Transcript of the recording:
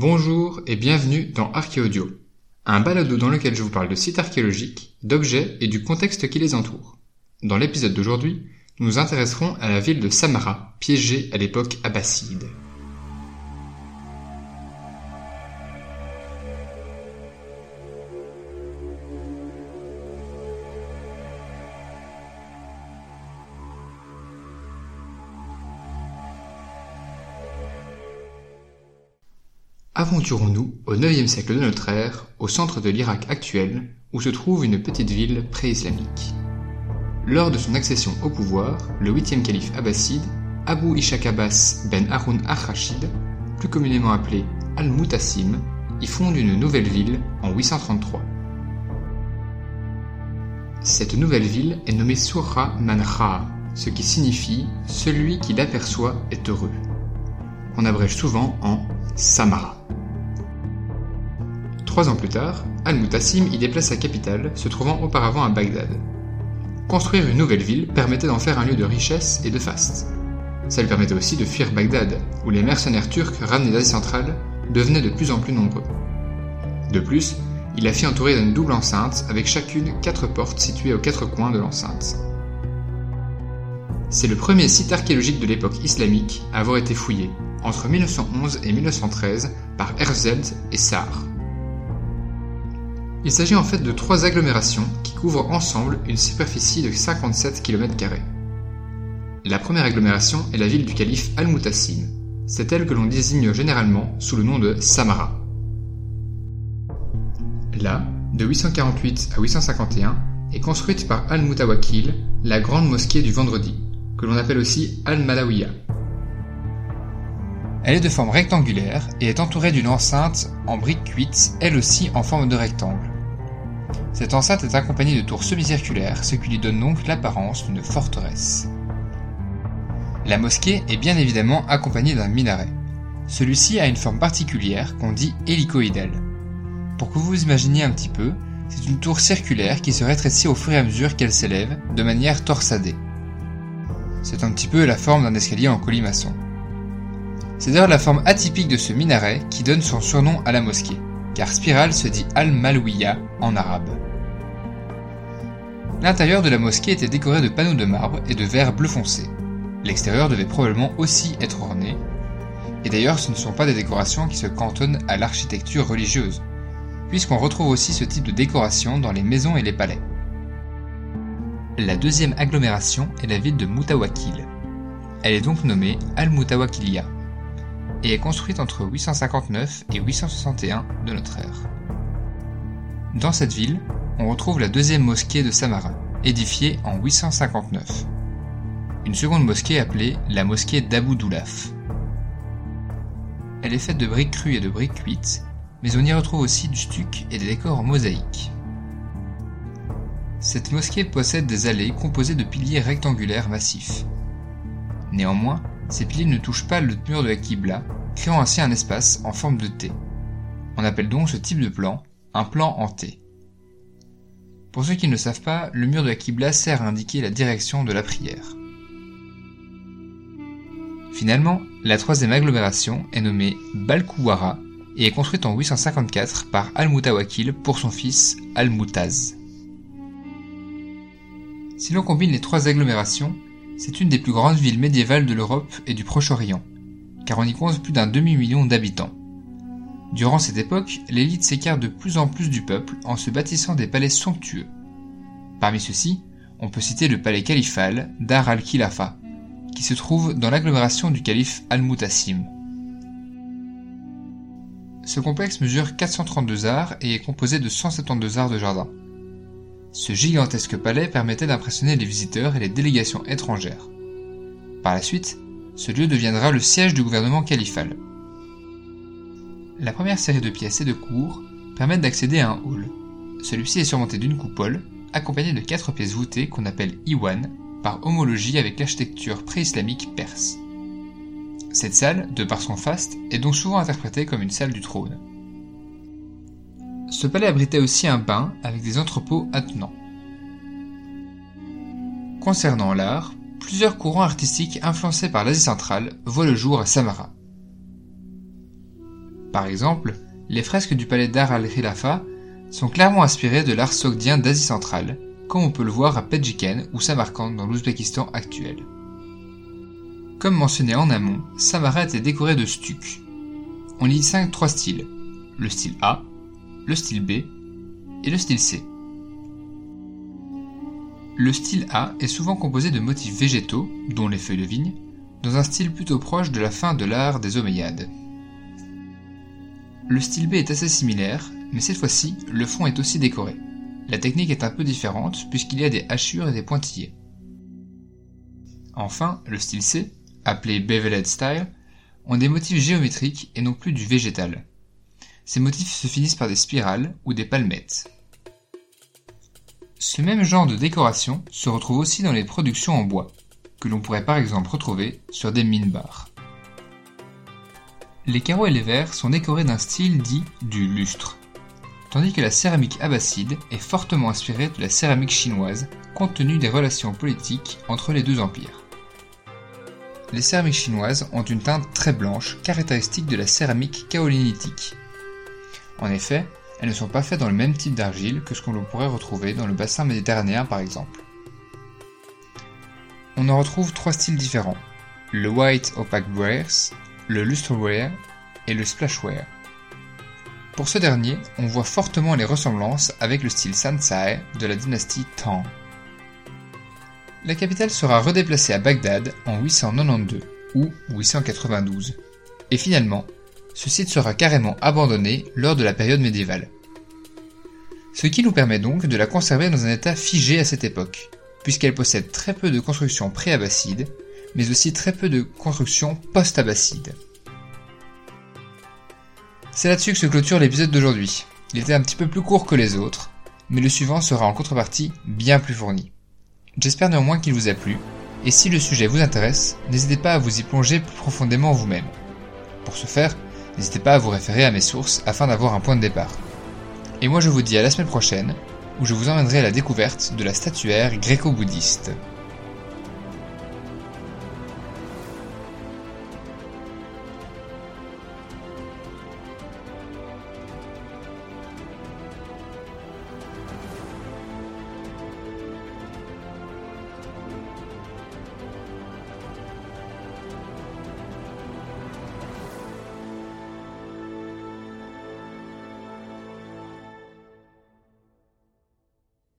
Bonjour et bienvenue dans Archéaudio, un balado dans lequel je vous parle de sites archéologiques, d'objets et du contexte qui les entoure. Dans l'épisode d'aujourd'hui, nous nous intéresserons à la ville de Samarra, piégée à l'époque abbasside. Aventurons-nous au IXe siècle de notre ère, au centre de l'Irak actuel, où se trouve une petite ville pré-islamique. Lors de son accession au pouvoir, le huitième calife abbasside, Abu Ishaq Abbas ben Harun al-Rashid, plus communément appelé Al-Mutassim, y fonde une nouvelle ville en 833. Cette nouvelle ville est nommée Surra Manra, ce qui signifie celui qui l'aperçoit est heureux. On abrège souvent en Samara. Trois ans plus tard, Al-Mutassim y déplace sa capitale, se trouvant auparavant à Bagdad. Construire une nouvelle ville permettait d'en faire un lieu de richesse et de faste. Ça lui permettait aussi de fuir Bagdad, où les mercenaires turcs ramenés d'Asie centrale devenaient de plus en plus nombreux. De plus, il la fit entourer d'une double enceinte avec chacune quatre portes situées aux quatre coins de l'enceinte. C'est le premier site archéologique de l'époque islamique à avoir été fouillé, entre 1911 et 1913, par Herzl et Sarr. Il s'agit en fait de trois agglomérations qui couvrent ensemble une superficie de 57 km. La première agglomération est la ville du calife Al-Mutassim. C'est elle que l'on désigne généralement sous le nom de Samarra. Là, de 848 à 851, est construite par Al-Mutawakil la grande mosquée du vendredi, que l'on appelle aussi Al-Malawiya. Elle est de forme rectangulaire et est entourée d'une enceinte en briques cuites, elle aussi en forme de rectangle. Cette enceinte est accompagnée de tours semi-circulaires, ce qui lui donne donc l'apparence d'une forteresse. La mosquée est bien évidemment accompagnée d'un minaret. Celui-ci a une forme particulière qu'on dit hélicoïdale. Pour que vous vous imaginiez un petit peu, c'est une tour circulaire qui se rétrécit au fur et à mesure qu'elle s'élève, de manière torsadée. C'est un petit peu la forme d'un escalier en colimaçon. C'est d'ailleurs la forme atypique de ce minaret qui donne son surnom à la mosquée, car spirale se dit al-Malwiya en arabe. L'intérieur de la mosquée était décoré de panneaux de marbre et de verre bleu foncé. L'extérieur devait probablement aussi être orné. Et d'ailleurs, ce ne sont pas des décorations qui se cantonnent à l'architecture religieuse, puisqu'on retrouve aussi ce type de décoration dans les maisons et les palais. La deuxième agglomération est la ville de Mutawakil. Elle est donc nommée Al-Mutawakilia et est construite entre 859 et 861 de notre ère. Dans cette ville, on retrouve la deuxième mosquée de Samarra, édifiée en 859. Une seconde mosquée appelée la mosquée d'Abu Doulaf. Elle est faite de briques crues et de briques cuites, mais on y retrouve aussi du stuc et des décors en mosaïque. Cette mosquée possède des allées composées de piliers rectangulaires massifs. Néanmoins, ces piliers ne touchent pas le mur de la Qibla, créant ainsi un espace en forme de T. On appelle donc ce type de plan un plan en T. Pour ceux qui ne le savent pas, le mur de la Qibla sert à indiquer la direction de la prière. Finalement, la troisième agglomération est nommée Balkouwara et est construite en 854 par Al-Mutawakil pour son fils Al-Mutaz. Si l'on combine les trois agglomérations, c'est une des plus grandes villes médiévales de l'Europe et du Proche-Orient, car on y compte plus d'un demi-million d'habitants. Durant cette époque, l'élite s'écarte de plus en plus du peuple en se bâtissant des palais somptueux. Parmi ceux-ci, on peut citer le palais califal d'Ar al-Khilafa, qui se trouve dans l'agglomération du calife Al-Mutassim. Ce complexe mesure 432 arts et est composé de 172 arts de jardin. Ce gigantesque palais permettait d'impressionner les visiteurs et les délégations étrangères. Par la suite, ce lieu deviendra le siège du gouvernement califal. La première série de pièces et de cours permettent d'accéder à un hall. Celui-ci est surmonté d'une coupole, accompagnée de quatre pièces voûtées qu'on appelle Iwan, par homologie avec l'architecture pré-islamique perse. Cette salle, de par son faste, est donc souvent interprétée comme une salle du trône. Ce palais abritait aussi un bain avec des entrepôts attenants. Concernant l'art, plusieurs courants artistiques influencés par l'Asie centrale voient le jour à Samarra. Par exemple, les fresques du palais d'Ar al-Khilafa sont clairement inspirées de l'art sogdien d'Asie centrale, comme on peut le voir à Pedjiken ou Samarkand dans l'Ouzbékistan actuel. Comme mentionné en amont, Samara est décoré de stucs. On y distingue trois styles, le style A, le style B et le style C. Le style A est souvent composé de motifs végétaux, dont les feuilles de vigne, dans un style plutôt proche de la fin de l'art des Omeyyades. Le style B est assez similaire, mais cette fois-ci, le fond est aussi décoré. La technique est un peu différente puisqu'il y a des hachures et des pointillés. Enfin, le style C, appelé Beveled Style, ont des motifs géométriques et non plus du végétal. Ces motifs se finissent par des spirales ou des palmettes. Ce même genre de décoration se retrouve aussi dans les productions en bois, que l'on pourrait par exemple retrouver sur des minbars. Les carreaux et les verres sont décorés d'un style dit du lustre, tandis que la céramique abbasside est fortement inspirée de la céramique chinoise compte tenu des relations politiques entre les deux empires. Les céramiques chinoises ont une teinte très blanche, caractéristique de la céramique kaolinitique. En effet, elles ne sont pas faites dans le même type d'argile que ce qu'on pourrait retrouver dans le bassin méditerranéen par exemple. On en retrouve trois styles différents, le White Opaque Wares, le Lustreware et le Splashware. Pour ce dernier, on voit fortement les ressemblances avec le style Sansai de la dynastie Tang. La capitale sera redéplacée à Bagdad en 892 ou 892, et finalement, ce site sera carrément abandonné lors de la période médiévale. Ce qui nous permet donc de la conserver dans un état figé à cette époque, puisqu'elle possède très peu de constructions pré-abbassides, mais aussi très peu de constructions post-abbassides. C'est là-dessus que se clôture l'épisode d'aujourd'hui. Il était un petit peu plus court que les autres, mais le suivant sera en contrepartie bien plus fourni. J'espère néanmoins qu'il vous a plu, et si le sujet vous intéresse, n'hésitez pas à vous y plonger plus profondément vous-même. Pour ce faire, n'hésitez pas à vous référer à mes sources afin d'avoir un point de départ. Et moi je vous dis à la semaine prochaine, où je vous emmènerai à la découverte de la statuaire gréco-bouddhiste.